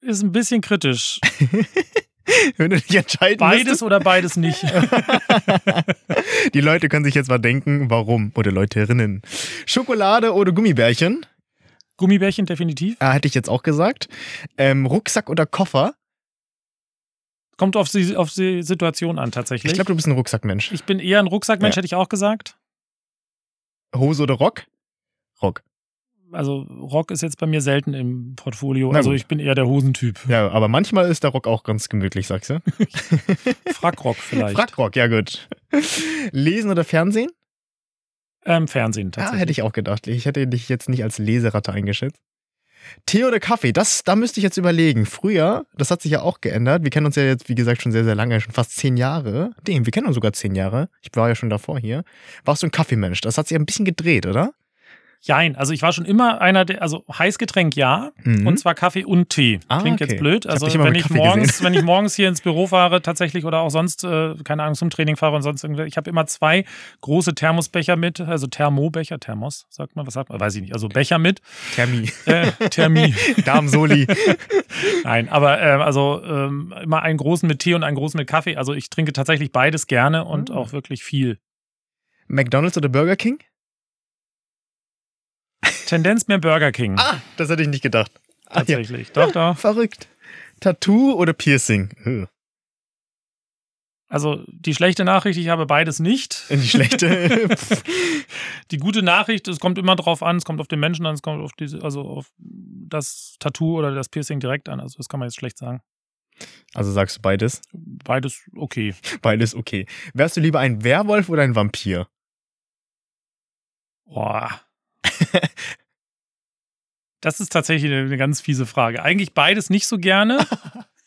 S3: Ist ein bisschen kritisch.
S2: Wenn du dich entscheiden
S3: Beides
S2: müsstest.
S3: oder beides nicht.
S2: Die Leute können sich jetzt mal denken, warum. Oder Leuterinnen. Schokolade oder Gummibärchen?
S3: Gummibärchen definitiv.
S2: Ah, hätte ich jetzt auch gesagt. Ähm, Rucksack oder Koffer?
S3: Kommt auf die, auf die Situation an, tatsächlich.
S2: Ich glaube, du bist ein Rucksackmensch.
S3: Ich bin eher ein Rucksackmensch,
S2: Ja.
S3: hätte ich auch gesagt.
S2: Hose oder Rock? Rock.
S3: Also Rock ist jetzt bei mir selten im Portfolio. Also ich bin eher der Hosentyp.
S2: Ja, aber manchmal ist der Rock auch ganz gemütlich, sagst du?
S3: Frackrock vielleicht.
S2: Frackrock, ja gut. Lesen oder Fernsehen?
S3: Ähm, Fernsehen
S2: Ja,
S3: tatsächlich.
S2: hätte ich auch gedacht. Ich hätte dich jetzt nicht als Leseratte eingeschätzt. Tee oder Kaffee? Das, da müsste ich jetzt überlegen. Früher, das hat sich ja auch geändert. Wir kennen uns ja jetzt, wie gesagt, schon sehr, sehr lange, schon fast zehn Jahre. Dem, wir kennen uns sogar zehn Jahre. Ich war ja schon davor hier. Warst du ein Kaffeemensch? Das hat sich ein bisschen gedreht, oder?
S3: Jein, also ich war schon immer einer der, also Heißgetränk ja,
S2: Mhm.
S3: und zwar Kaffee und Tee.
S2: Ah,
S3: Klingt
S2: okay.
S3: jetzt blöd.
S2: Ich
S3: Also
S2: immer
S3: wenn ich
S2: Kaffee
S3: morgens,
S2: gesehen.
S3: wenn ich morgens hier ins Büro fahre, tatsächlich oder auch sonst, äh, keine Ahnung, zum Training fahre und sonst irgendwie, ich habe immer zwei große Thermosbecher mit, also Thermobecher, Thermos, sagt man, was sagt man, weiß ich nicht, also Becher mit,
S2: Thermi.
S3: äh, Thermie.
S2: Darmsoli.
S3: Nein, aber ähm, also ähm, immer einen großen mit Tee und einen großen mit Kaffee. Also ich trinke tatsächlich beides gerne und
S2: Mhm.
S3: auch wirklich viel.
S2: McDonalds oder Burger King?
S3: Tendenz mehr Burger King.
S2: Ah, das hätte ich nicht gedacht. Ah, ja.
S3: tatsächlich. Doch, doch.
S2: Verrückt. Tattoo oder Piercing?
S3: Also die schlechte Nachricht, ich habe beides nicht.
S2: Die schlechte.
S3: die gute Nachricht, es kommt immer drauf an, es kommt auf den Menschen an, es kommt auf diese, also auf das Tattoo oder das Piercing direkt an. Also das kann man jetzt schlecht sagen.
S2: Also sagst du beides?
S3: Beides okay.
S2: Beides okay. Wärst du lieber ein Werwolf oder ein Vampir?
S3: Boah. Das ist tatsächlich eine ganz fiese Frage. Eigentlich beides nicht so gerne.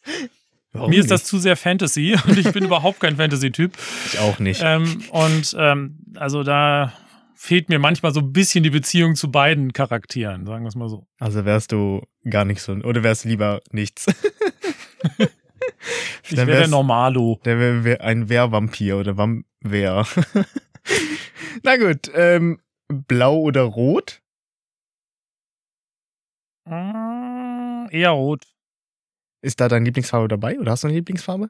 S2: Warum
S3: Mir ist
S2: nicht?
S3: das zu sehr Fantasy und ich bin überhaupt kein Fantasy-Typ.
S2: Ich auch nicht.
S3: Ähm, und ähm, also da fehlt mir manchmal so ein bisschen die Beziehung zu beiden Charakteren, sagen wir es mal so.
S2: Also wärst du gar nicht so. Oder wärst du lieber nichts?
S3: Ich wäre der Normalo.
S2: Der wäre wär ein Wehrvampir oder Vampir. Na gut, ähm, blau oder rot?
S3: Mm, Eher rot.
S2: Ist da deine Lieblingsfarbe dabei oder hast du eine Lieblingsfarbe?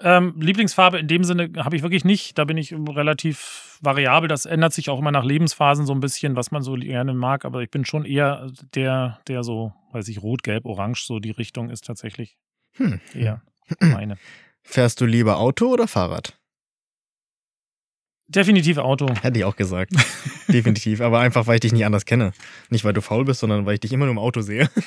S3: Ähm, Lieblingsfarbe in dem Sinne habe ich wirklich nicht. Da bin ich relativ variabel. Das ändert sich auch immer nach Lebensphasen so ein bisschen, was man so gerne mag. Aber ich bin schon eher der, der so, weiß ich, rot, gelb, orange, so die Richtung ist tatsächlich
S2: Hm.
S3: eher meine.
S2: Fährst du lieber Auto oder Fahrrad?
S3: Definitiv Auto.
S2: Hätte ich auch gesagt. Definitiv. Aber einfach, weil ich dich nicht anders kenne. Nicht, weil du faul bist, sondern weil ich dich immer nur im Auto sehe.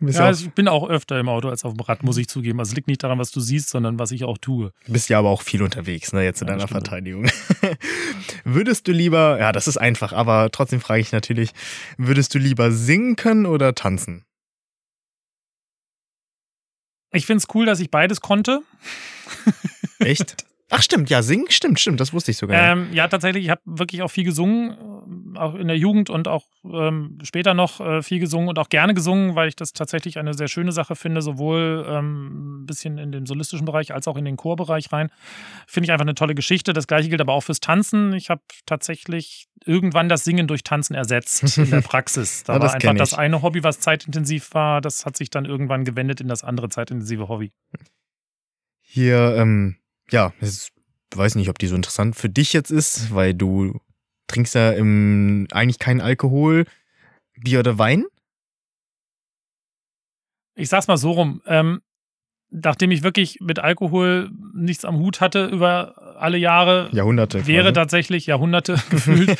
S3: Ja, also ich bin auch öfter im Auto als auf dem Rad, muss ich zugeben. Also es liegt nicht daran, was du siehst, sondern was ich auch tue.
S2: du bist ja aber auch viel unterwegs, ne, jetzt in
S3: Ja,
S2: deiner
S3: stimmt.
S2: Verteidigung. würdest du lieber, ja, das ist einfach, aber trotzdem frage ich natürlich, würdest du lieber singen können oder tanzen?
S3: Ich finde es cool, dass ich beides konnte.
S2: Echt? Ach stimmt, ja, singen, stimmt, stimmt, das wusste ich sogar.
S3: Ähm, ja, tatsächlich, ich habe wirklich auch viel gesungen, ähm, auch in der Jugend und auch ähm, später noch äh, viel gesungen und auch gerne gesungen, weil ich das tatsächlich eine sehr schöne Sache finde, sowohl ähm, ein bisschen in den solistischen Bereich als auch in den Chorbereich rein. Finde ich einfach eine tolle Geschichte. Das gleiche gilt aber auch fürs Tanzen. Ich habe tatsächlich irgendwann das Singen durch Tanzen ersetzt in der Praxis. Da
S2: Ja, das
S3: war einfach das eine Hobby, was zeitintensiv war, das hat sich dann irgendwann gewendet in das andere zeitintensive Hobby.
S2: Hier, ähm, ja, ich weiß nicht, ob die so interessant für dich jetzt ist, weil du trinkst ja im, eigentlich keinen Alkohol, Bier oder Wein.
S3: ich sag's mal so rum, ähm, nachdem ich wirklich mit Alkohol nichts am Hut hatte über alle Jahre,
S2: Jahrhunderte.
S3: wäre
S2: quasi.
S3: tatsächlich, Jahrhunderte gefühlt,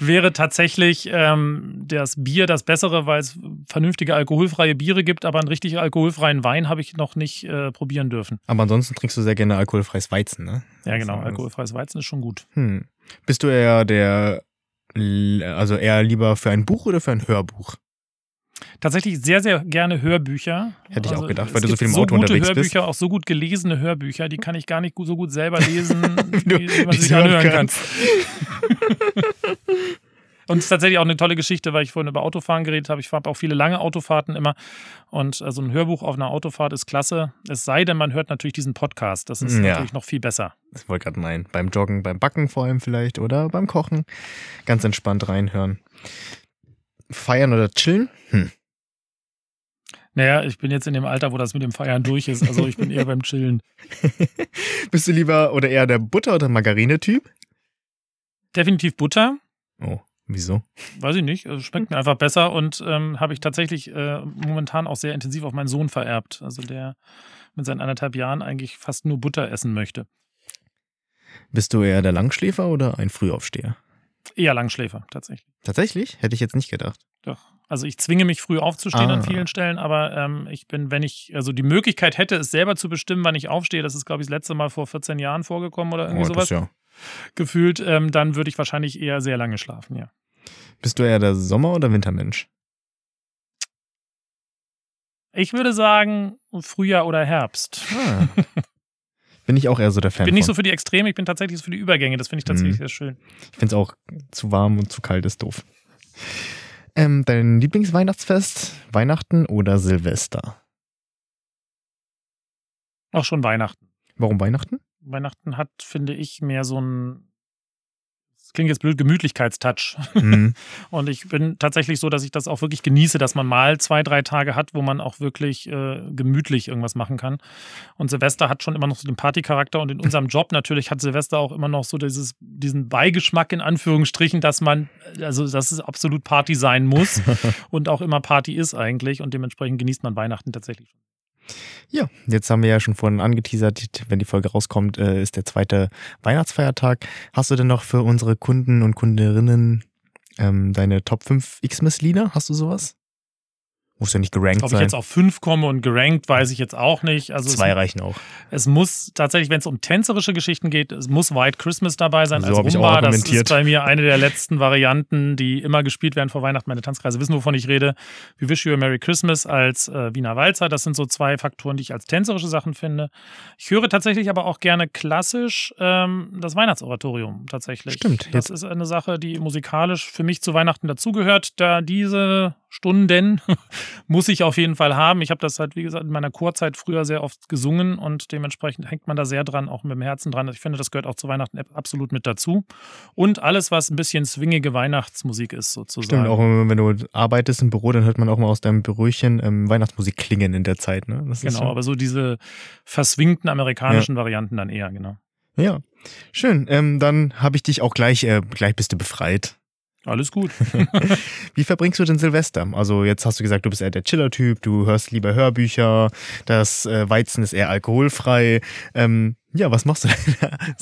S3: wäre tatsächlich ähm, das Bier das Bessere, weil es vernünftige alkoholfreie Biere gibt, aber einen richtig alkoholfreien Wein habe ich noch nicht äh, probieren dürfen.
S2: Aber ansonsten trinkst du sehr gerne alkoholfreies Weizen, ne?
S3: Ja, genau,
S2: Also,
S3: alkoholfreies Weizen ist schon gut.
S2: Hm. Bist du eher der, also eher lieber für ein Buch oder für ein Hörbuch?
S3: Tatsächlich sehr, sehr gerne Hörbücher.
S2: Hätte ich auch gedacht, weil du so viel im
S3: so
S2: Auto
S3: gute
S2: unterwegs
S3: Hörbücher,
S2: bist.
S3: auch so gut gelesene Hörbücher, die kann ich gar nicht so gut selber lesen,
S2: Wie du-
S3: wie, man sich anhören kann. Und es ist tatsächlich auch eine tolle Geschichte, weil ich vorhin über Autofahren geredet habe. Ich habe auch viele lange Autofahrten immer. Und also ein Hörbuch auf einer Autofahrt ist klasse. Es sei denn, man hört natürlich diesen Podcast. Das ist
S2: Ja.
S3: natürlich noch viel besser.
S2: Ich wollte gerade meinen. Beim Joggen, beim Backen vor allem vielleicht oder beim Kochen. Ganz entspannt reinhören. Feiern oder chillen? Hm.
S3: Naja, ich bin jetzt in dem Alter, wo das mit dem Feiern durch ist. Also ich bin eher beim Chillen.
S2: Bist du lieber oder eher der Butter- oder Margarine-Typ?
S3: Definitiv Butter.
S2: Oh, wieso?
S3: Weiß ich nicht. Also schmeckt mir einfach besser und ähm, habe ich tatsächlich äh, momentan auch sehr intensiv auf meinen Sohn vererbt. Also der mit seinen anderthalb Jahren eigentlich fast nur Butter essen möchte.
S2: Bist du eher der Langschläfer oder ein Frühaufsteher?
S3: Eher Langschläfer, tatsächlich.
S2: Tatsächlich? Hätte ich jetzt nicht gedacht.
S3: Doch. Also ich zwinge mich früh aufzustehen
S2: Ah.
S3: an vielen Stellen, aber ähm, ich bin, wenn ich also die Möglichkeit hätte, es selber zu bestimmen, wann ich aufstehe, das ist, glaube ich, das letzte Mal vor 14 Jahren vorgekommen oder irgendwie
S2: Oh, das
S3: sowas
S2: ja.
S3: Gefühlt, ähm, dann würde ich wahrscheinlich eher sehr lange schlafen, ja.
S2: Bist du eher der Sommer- oder Wintermensch?
S3: Ich würde sagen, Frühjahr oder Herbst.
S2: Ah. Bin ich auch eher so der Fan
S3: Ich bin nicht
S2: von.
S3: so für die Extreme, ich bin tatsächlich so für die Übergänge. Das finde ich tatsächlich
S2: Mhm.
S3: sehr schön.
S2: Ich finde es auch zu warm und zu kalt ist doof. Ähm, dein Lieblingsweihnachtsfest? Weihnachten oder Silvester?
S3: Auch schon Weihnachten.
S2: Warum Weihnachten?
S3: Weihnachten hat, finde ich, mehr so ein klingt jetzt blöd, Gemütlichkeitstouch.
S2: Mhm.
S3: Und ich bin tatsächlich so, dass ich das auch wirklich genieße, dass man mal zwei, drei Tage hat, wo man auch wirklich äh, gemütlich irgendwas machen kann. Und Silvester hat schon immer noch so den Partycharakter und in unserem Job natürlich hat Silvester auch immer noch so dieses, diesen Beigeschmack in Anführungsstrichen, dass man, also dass es absolut Party sein muss und auch immer Party ist eigentlich und dementsprechend genießt man Weihnachten tatsächlich schon.
S2: Ja, jetzt haben wir ja schon vorhin angeteasert, wenn die Folge rauskommt, äh, ist der zweite Weihnachtsfeiertag. Hast du denn noch für unsere Kunden und Kunderinnen ähm, deine Top 5 Xmas-Lieder? Hast du sowas? Muss ja nicht gerankt
S3: Ob ich
S2: sein.
S3: jetzt auf fünf komme und gerankt, weiß ich jetzt auch nicht. Also
S2: Zwei
S3: es,
S2: reichen auch.
S3: es muss tatsächlich, wenn es um tänzerische Geschichten geht, es muss White Christmas dabei sein
S2: So
S3: als
S2: ich auch
S3: Rumba. Das ist bei mir eine der letzten Varianten, die immer gespielt werden vor Weihnachten. Meine Tanzkreise wissen, wovon ich rede. We Wish You a Merry Christmas als äh, Wiener Walzer. Das sind so zwei Faktoren, die ich als tänzerische Sachen finde. Ich höre tatsächlich aber auch gerne klassisch ähm, das Weihnachtsoratorium tatsächlich.
S2: Stimmt.
S3: Das ist eine Sache, die musikalisch für mich zu Weihnachten dazugehört, da diese Stunden muss ich auf jeden Fall haben. Ich habe das halt, wie gesagt, in meiner Chorzeit früher sehr oft gesungen und dementsprechend hängt man da sehr dran, auch mit dem Herzen dran. Ich finde, das gehört auch zu Weihnachten absolut mit dazu. Und alles, was ein bisschen swingige Weihnachtsmusik ist, sozusagen.
S2: Stimmt, auch wenn du arbeitest im Büro, dann hört man auch mal aus deinem Büröchen ähm, Weihnachtsmusik klingen in der Zeit. Ne?
S3: Genau,
S2: schon-
S3: aber so diese verswingten amerikanischen Varianten dann eher, genau.
S2: Ja, schön. Ähm, dann habe ich dich auch gleich, äh, gleich bist du befreit.
S3: Alles gut.
S2: Wie verbringst du denn Silvester? Also jetzt hast du gesagt, du bist eher der Chiller-Typ, du hörst lieber Hörbücher, das äh, Weizen ist eher alkoholfrei. Ähm, ja, was machst du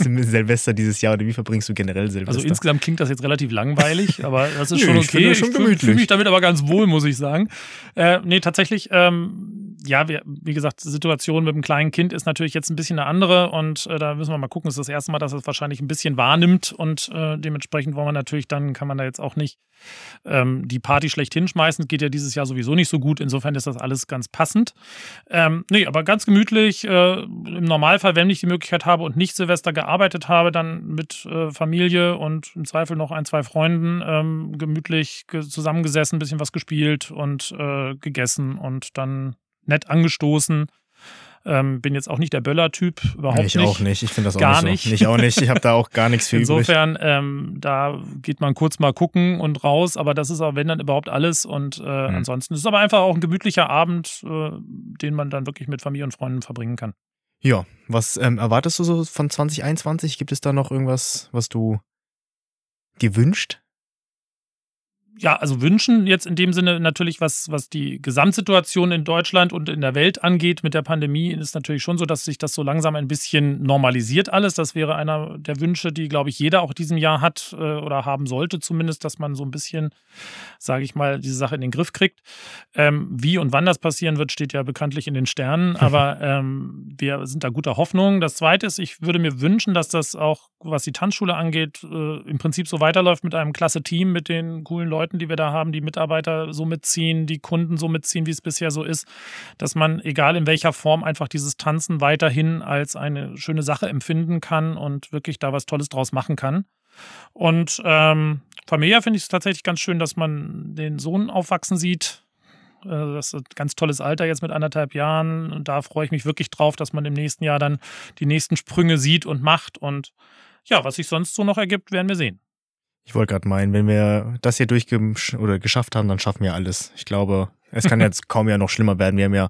S2: denn Silvester dieses Jahr oder wie verbringst du generell Silvester?
S3: Also insgesamt klingt das jetzt relativ langweilig, aber das ist
S2: Nö,
S3: schon
S2: ich
S3: okay.
S2: das schon
S3: ich fühle fühl mich damit aber ganz wohl, muss ich sagen. Äh, nee, tatsächlich, ähm, ja, wir, wie gesagt, die Situation mit dem kleinen Kind ist natürlich jetzt ein bisschen eine andere und äh, da müssen wir mal gucken. Es ist das erste Mal, dass es wahrscheinlich ein bisschen wahrnimmt und äh, dementsprechend wollen wir natürlich dann, kann man da jetzt auch nicht ähm, die Party schlecht hinschmeißen. Geht ja dieses Jahr sowieso nicht so gut. Insofern ist das alles ganz passend. Ähm, nee, aber ganz gemütlich. Äh, Im Normalfall, wenn ich die Möglichkeit habe und nicht Silvester gearbeitet habe, dann mit äh, Familie und im Zweifel noch ein, zwei Freunden ähm, gemütlich ge zusammengesessen, ein bisschen was gespielt und äh, gegessen und dann nett angestoßen. Ähm, bin jetzt auch nicht der Böller-Typ, überhaupt
S2: ich
S3: nicht.
S2: auch nicht. Ich finde das auch
S3: Gar
S2: nicht so.
S3: nicht.
S2: Ich auch nicht. Ich habe da auch gar nichts für.
S3: Insofern, ähm, da geht man kurz mal gucken und raus, aber das ist auch, wenn dann überhaupt alles. Und äh,
S2: Mhm.
S3: ansonsten ist es aber einfach auch ein gemütlicher Abend, äh, den man dann wirklich mit Familie und Freunden verbringen kann.
S2: Ja, was ähm, erwartest du so von 2021? Gibt es da noch irgendwas, was du dir wünscht?
S3: Ja, also wünschen jetzt in dem Sinne natürlich, was, was die Gesamtsituation in Deutschland und in der Welt angeht mit der Pandemie, ist natürlich schon so, dass sich das so langsam ein bisschen normalisiert alles. Das wäre einer der Wünsche, die, glaube ich, jeder auch diesem Jahr hat äh, oder haben sollte zumindest, dass man so ein bisschen, sage ich mal, diese Sache in den Griff kriegt. Ähm, wie und wann das passieren wird, steht ja bekanntlich in den Sternen, aber ähm, wir sind da guter Hoffnung. Das Zweite ist, ich würde mir wünschen, dass das auch, was die Tanzschule angeht, äh, im Prinzip so weiterläuft mit einem klasse Team, mit den coolen Leuten, die wir da haben, die Mitarbeiter so mitziehen, die Kunden so mitziehen, wie es bisher so ist, dass man, egal in welcher Form, einfach dieses Tanzen weiterhin als eine schöne Sache empfinden kann und wirklich da was Tolles draus machen kann. Und ähm, familiär finde ich es tatsächlich ganz schön, dass man den Sohn aufwachsen sieht. Äh, Das ist ein ganz tolles Alter jetzt mit anderthalb Jahren. Und da freue ich mich wirklich drauf, dass man im nächsten Jahr dann die nächsten Sprünge sieht und macht. Und ja, was sich sonst so noch ergibt, werden wir sehen.
S2: Ich wollte gerade meinen, wenn wir das hier durchgesch oder geschafft haben, dann schaffen wir alles. Ich glaube, es kann jetzt kaum ja noch schlimmer werden. Wir haben ja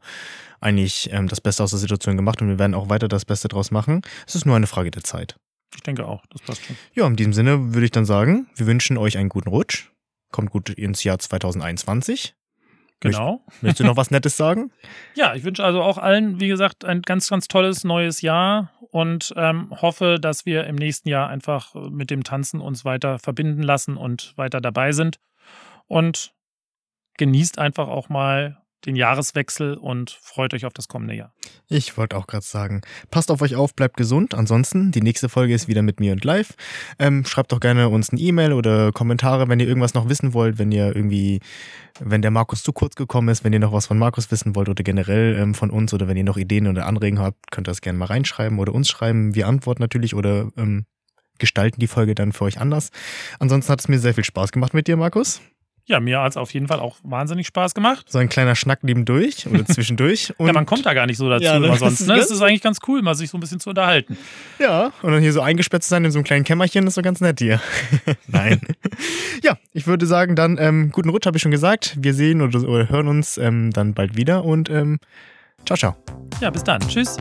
S2: eigentlich ähm, das Beste aus der Situation gemacht und wir werden auch weiter das Beste draus machen. Es ist nur eine Frage der Zeit.
S3: Ich denke auch, das passt schon.
S2: Ja, in diesem Sinne würde ich dann sagen, wir wünschen euch einen guten Rutsch. Kommt gut ins Jahr 2021.
S3: Genau.
S2: Möchtest du noch was Nettes sagen?
S3: Ja, ich wünsche also auch allen, wie gesagt, ein ganz, ganz tolles neues Jahr und ähm, hoffe, dass wir im nächsten Jahr einfach mit dem Tanzen uns weiter verbinden lassen und weiter dabei sind. Und genießt einfach auch mal den Jahreswechsel und freut euch auf das kommende Jahr.
S2: Ich wollte auch gerade sagen, passt auf euch auf, bleibt gesund. Ansonsten, die nächste Folge ist wieder mit mir und live. Ähm, schreibt doch gerne uns eine E-Mail oder Kommentare, wenn ihr irgendwas noch wissen wollt, wenn ihr irgendwie, wenn der Markus zu kurz gekommen ist, wenn ihr noch was von Markus wissen wollt oder generell ähm, von uns oder wenn ihr noch Ideen oder Anregungen habt, könnt ihr das gerne mal reinschreiben oder uns schreiben. Wir antworten natürlich oder ähm, gestalten die Folge dann für euch anders. Ansonsten hat es mir sehr viel Spaß gemacht mit dir, Markus.
S3: Ja, mir hat es auf jeden Fall auch wahnsinnig Spaß gemacht.
S2: So ein kleiner Schnack nebendurch oder zwischendurch.
S3: ja, man kommt da gar nicht so dazu
S2: Ja, ne,
S3: immer sonst.
S2: ist
S3: Ne? Das ist eigentlich ganz cool, mal sich so ein bisschen zu unterhalten.
S2: Ja, und dann hier so eingesperrt zu sein in so einem kleinen Kämmerchen, ist so ganz nett hier. Nein. ja, ich würde sagen, dann ähm, guten Rutsch, habe ich schon gesagt. Wir sehen oder, oder hören uns ähm, dann bald wieder und ähm, ciao, ciao.
S3: Ja, bis dann.
S2: Tschüss.